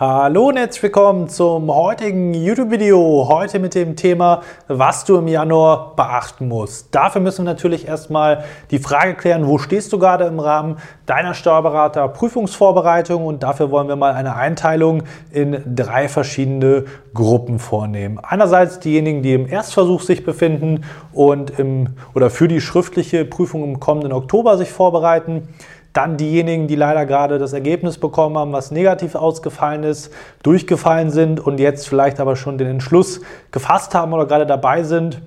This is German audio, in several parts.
Hallo und herzlich willkommen zum heutigen YouTube-Video. Heute mit dem Thema, was du im Januar beachten musst. Dafür müssen wir natürlich erstmal die Frage klären, wo stehst du gerade im Rahmen deiner Steuerberater-Prüfungsvorbereitung und dafür wollen wir mal eine Einteilung in drei verschiedene Gruppen vornehmen. Einerseits diejenigen, die im Erstversuch sich befinden und im oder für die schriftliche Prüfung im kommenden Oktober sich vorbereiten. Dann diejenigen, die leider gerade das Ergebnis bekommen haben, was negativ ausgefallen ist, durchgefallen sind und jetzt vielleicht aber schon den Entschluss gefasst haben oder gerade dabei sind,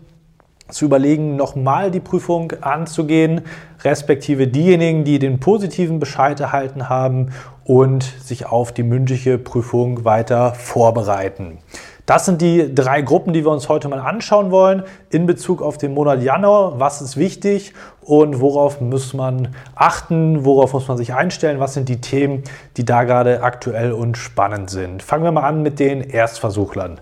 zu überlegen, nochmal die Prüfung anzugehen, respektive diejenigen, die den positiven Bescheid erhalten haben und sich auf die mündliche Prüfung weiter vorbereiten. Das sind die drei Gruppen, die wir uns heute mal anschauen wollen in Bezug auf den Monat Januar. Was ist wichtig und worauf muss man achten? Worauf muss man sich einstellen? Was sind die Themen, die da gerade aktuell und spannend sind? Fangen wir mal an mit den Erstversuchlern.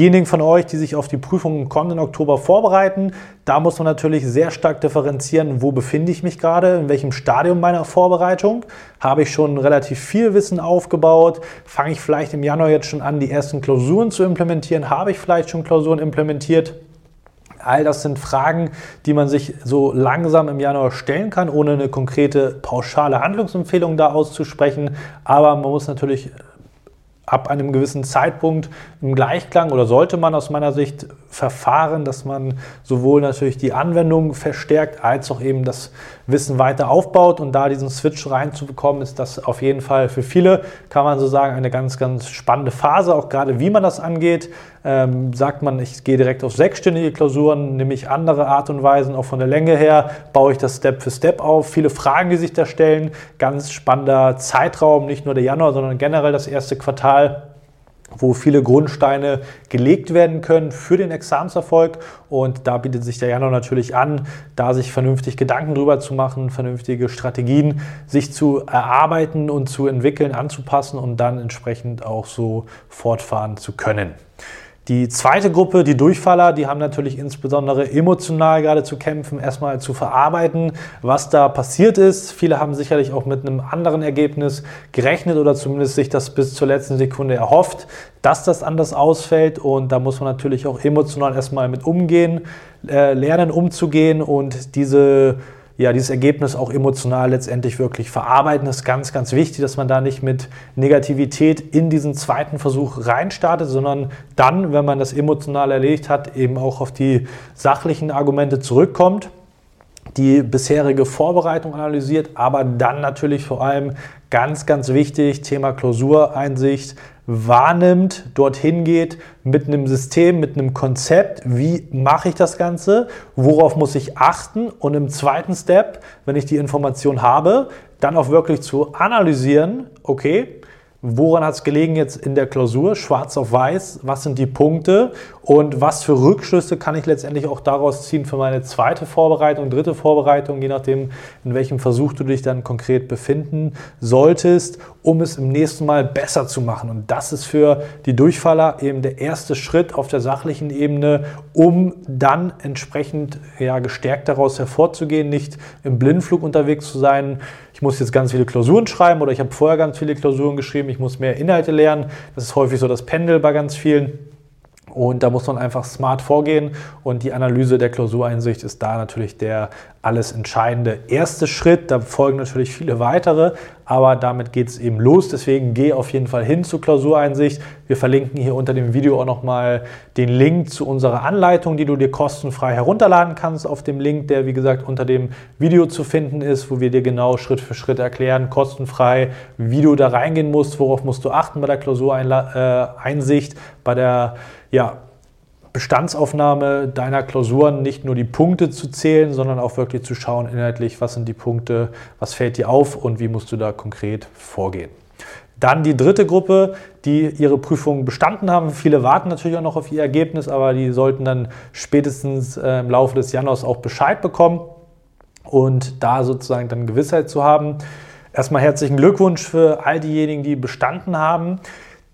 Diejenigen von euch, die sich auf die Prüfung im kommenden Oktober vorbereiten, da muss man natürlich sehr stark differenzieren, wo befinde ich mich gerade, in welchem Stadium meiner Vorbereitung. Habe ich schon relativ viel Wissen aufgebaut? Fange ich vielleicht im Januar jetzt schon an, die ersten Klausuren zu implementieren? Habe ich vielleicht schon Klausuren implementiert? All das sind Fragen, die man sich so langsam im Januar stellen kann, ohne eine konkrete pauschale Handlungsempfehlung da auszusprechen. Aber man muss natürlich ab einem gewissen Zeitpunkt im Gleichklang oder sollte man aus meiner Sicht verfahren, dass man sowohl natürlich die Anwendung verstärkt als auch eben das Wissen weiter aufbaut und da diesen Switch reinzubekommen, ist das auf jeden Fall für viele, kann man so sagen, eine ganz, ganz spannende Phase, auch gerade wie man das angeht. Ähm, sagt man, ich gehe direkt auf sechsstündige Klausuren, nehme ich andere Art und Weisen, auch von der Länge her, baue ich das Step für Step auf. Viele Fragen, die sich da stellen, ganz spannender Zeitraum, nicht nur der Januar, sondern generell das erste Quartal wo viele Grundsteine gelegt werden können für den Examenserfolg. Und da bietet sich der Januar natürlich an, da sich vernünftig Gedanken drüber zu machen, vernünftige Strategien sich zu erarbeiten und zu entwickeln, anzupassen und dann entsprechend auch so fortfahren zu können. Die zweite Gruppe, die Durchfaller, die haben natürlich insbesondere emotional gerade zu kämpfen, erstmal zu verarbeiten, was da passiert ist. Viele haben sicherlich auch mit einem anderen Ergebnis gerechnet oder zumindest sich das bis zur letzten Sekunde erhofft, dass das anders ausfällt. Und da muss man natürlich auch emotional erstmal mit umgehen, äh, lernen umzugehen und diese ja, dieses Ergebnis auch emotional letztendlich wirklich verarbeiten. Das ist ganz, ganz wichtig, dass man da nicht mit Negativität in diesen zweiten Versuch reinstartet, sondern dann, wenn man das emotional erledigt hat, eben auch auf die sachlichen Argumente zurückkommt die bisherige Vorbereitung analysiert, aber dann natürlich vor allem ganz, ganz wichtig, Thema Klausureinsicht, wahrnimmt, dorthin geht mit einem System, mit einem Konzept, wie mache ich das Ganze, worauf muss ich achten und im zweiten Step, wenn ich die Information habe, dann auch wirklich zu analysieren, okay, Woran hat es gelegen jetzt in der Klausur, schwarz auf weiß? Was sind die Punkte und was für Rückschlüsse kann ich letztendlich auch daraus ziehen für meine zweite Vorbereitung, dritte Vorbereitung, je nachdem, in welchem Versuch du dich dann konkret befinden solltest, um es im nächsten Mal besser zu machen. Und das ist für die Durchfaller eben der erste Schritt auf der sachlichen Ebene, um dann entsprechend ja, gestärkt daraus hervorzugehen, nicht im Blindflug unterwegs zu sein ich muss jetzt ganz viele Klausuren schreiben oder ich habe vorher ganz viele Klausuren geschrieben, ich muss mehr Inhalte lernen. Das ist häufig so das Pendel bei ganz vielen. Und da muss man einfach smart vorgehen und die Analyse der Klausureinsicht ist da natürlich der alles entscheidende erste Schritt. Da folgen natürlich viele weitere, aber damit geht es eben los. Deswegen geh auf jeden Fall hin zur Klausureinsicht. Wir verlinken hier unter dem Video auch nochmal den Link zu unserer Anleitung, die du dir kostenfrei herunterladen kannst auf dem Link, der wie gesagt unter dem Video zu finden ist, wo wir dir genau Schritt für Schritt erklären, kostenfrei, wie du da reingehen musst, worauf musst du achten bei der Klausureinsicht, bei der ja, Bestandsaufnahme deiner Klausuren nicht nur die Punkte zu zählen, sondern auch wirklich zu schauen inhaltlich, was sind die Punkte, was fällt dir auf und wie musst du da konkret vorgehen. Dann die dritte Gruppe, die ihre Prüfung bestanden haben. Viele warten natürlich auch noch auf ihr Ergebnis, aber die sollten dann spätestens äh, im Laufe des Januars auch Bescheid bekommen und da sozusagen dann Gewissheit zu haben. erstmal herzlichen Glückwunsch für all diejenigen, die bestanden haben.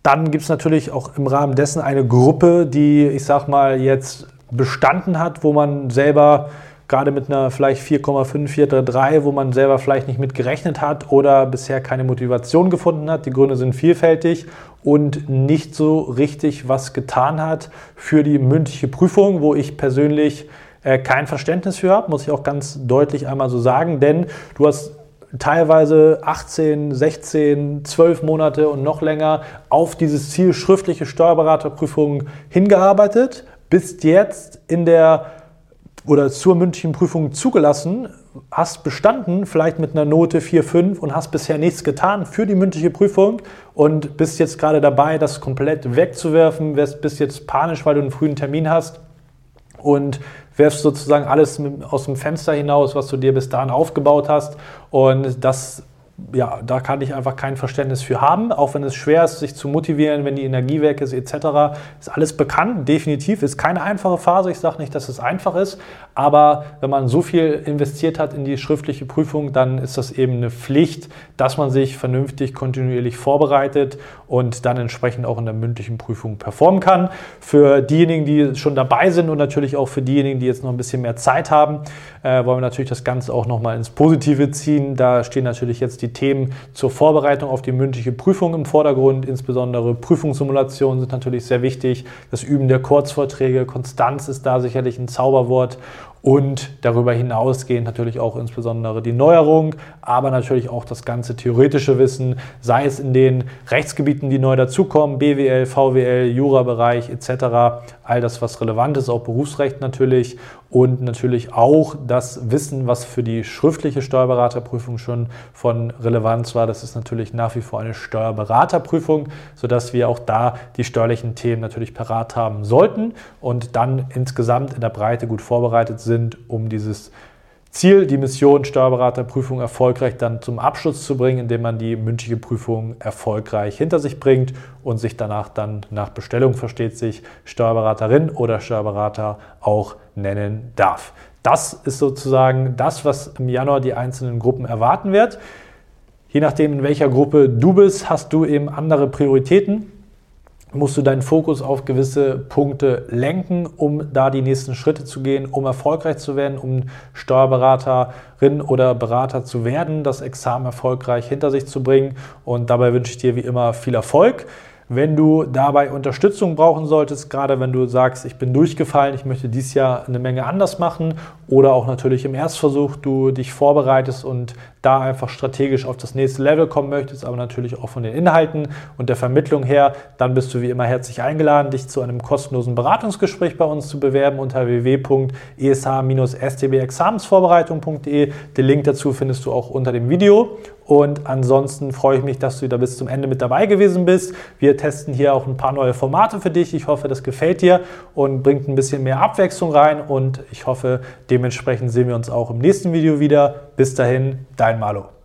Dann gibt es natürlich auch im Rahmen dessen eine Gruppe, die, ich sag mal, jetzt bestanden hat, wo man selber gerade mit einer vielleicht 4,5, 4,3, wo man selber vielleicht nicht mit gerechnet hat oder bisher keine Motivation gefunden hat. Die Gründe sind vielfältig und nicht so richtig was getan hat für die mündliche Prüfung, wo ich persönlich äh, kein Verständnis für habe, muss ich auch ganz deutlich einmal so sagen, denn du hast teilweise 18, 16, 12 Monate und noch länger auf dieses Ziel schriftliche Steuerberaterprüfung hingearbeitet, bist jetzt in der oder zur mündlichen Prüfung zugelassen, hast bestanden, vielleicht mit einer Note 4, 5 und hast bisher nichts getan für die mündliche Prüfung und bist jetzt gerade dabei, das komplett wegzuwerfen, bist jetzt panisch, weil du einen frühen Termin hast und wirfst sozusagen alles aus dem Fenster hinaus, was du dir bis dahin aufgebaut hast. Und das ja, da kann ich einfach kein Verständnis für haben, auch wenn es schwer ist, sich zu motivieren, wenn die Energie weg ist, etc. Ist alles bekannt, definitiv. Ist keine einfache Phase. Ich sage nicht, dass es einfach ist, aber wenn man so viel investiert hat in die schriftliche Prüfung, dann ist das eben eine Pflicht, dass man sich vernünftig kontinuierlich vorbereitet und dann entsprechend auch in der mündlichen Prüfung performen kann. Für diejenigen, die schon dabei sind und natürlich auch für diejenigen, die jetzt noch ein bisschen mehr Zeit haben, äh, wollen wir natürlich das Ganze auch nochmal ins Positive ziehen. Da stehen natürlich jetzt die Themen zur Vorbereitung auf die mündliche Prüfung im Vordergrund. Insbesondere Prüfungssimulationen sind natürlich sehr wichtig. Das Üben der Kurzvorträge, Konstanz ist da sicherlich ein Zauberwort und darüber hinausgehend natürlich auch insbesondere die Neuerung, aber natürlich auch das ganze theoretische Wissen, sei es in den Rechtsgebieten, die neu dazukommen, BWL, VWL, Jurabereich etc., all das, was relevant ist, auch Berufsrecht natürlich und natürlich auch das Wissen, was für die schriftliche Steuerberaterprüfung schon von Relevanz war. Das ist natürlich nach wie vor eine Steuerberaterprüfung, sodass wir auch da die steuerlichen Themen natürlich parat haben sollten und dann insgesamt in der Breite gut vorbereitet sind um dieses Ziel, die Mission Steuerberaterprüfung erfolgreich dann zum Abschluss zu bringen, indem man die mündliche Prüfung erfolgreich hinter sich bringt und sich danach dann nach Bestellung versteht sich Steuerberaterin oder Steuerberater auch nennen darf. Das ist sozusagen das, was im Januar die einzelnen Gruppen erwarten wird. Je nachdem, in welcher Gruppe du bist, hast du eben andere Prioritäten musst du deinen Fokus auf gewisse Punkte lenken, um da die nächsten Schritte zu gehen, um erfolgreich zu werden, um Steuerberaterin oder Berater zu werden, das Examen erfolgreich hinter sich zu bringen. Und dabei wünsche ich dir wie immer viel Erfolg. Wenn du dabei Unterstützung brauchen solltest, gerade wenn du sagst, ich bin durchgefallen, ich möchte dies Jahr eine Menge anders machen oder auch natürlich im Erstversuch du dich vorbereitest und da einfach strategisch auf das nächste Level kommen möchtest, aber natürlich auch von den Inhalten und der Vermittlung her, dann bist du wie immer herzlich eingeladen, dich zu einem kostenlosen Beratungsgespräch bei uns zu bewerben unter www.esh-stbexamensvorbereitung.de. Den Link dazu findest du auch unter dem Video. Und ansonsten freue ich mich, dass du da bis zum Ende mit dabei gewesen bist. Wir testen hier auch ein paar neue Formate für dich. Ich hoffe, das gefällt dir und bringt ein bisschen mehr Abwechslung rein. Und ich hoffe, dementsprechend sehen wir uns auch im nächsten Video wieder. Bis dahin, dein Malo.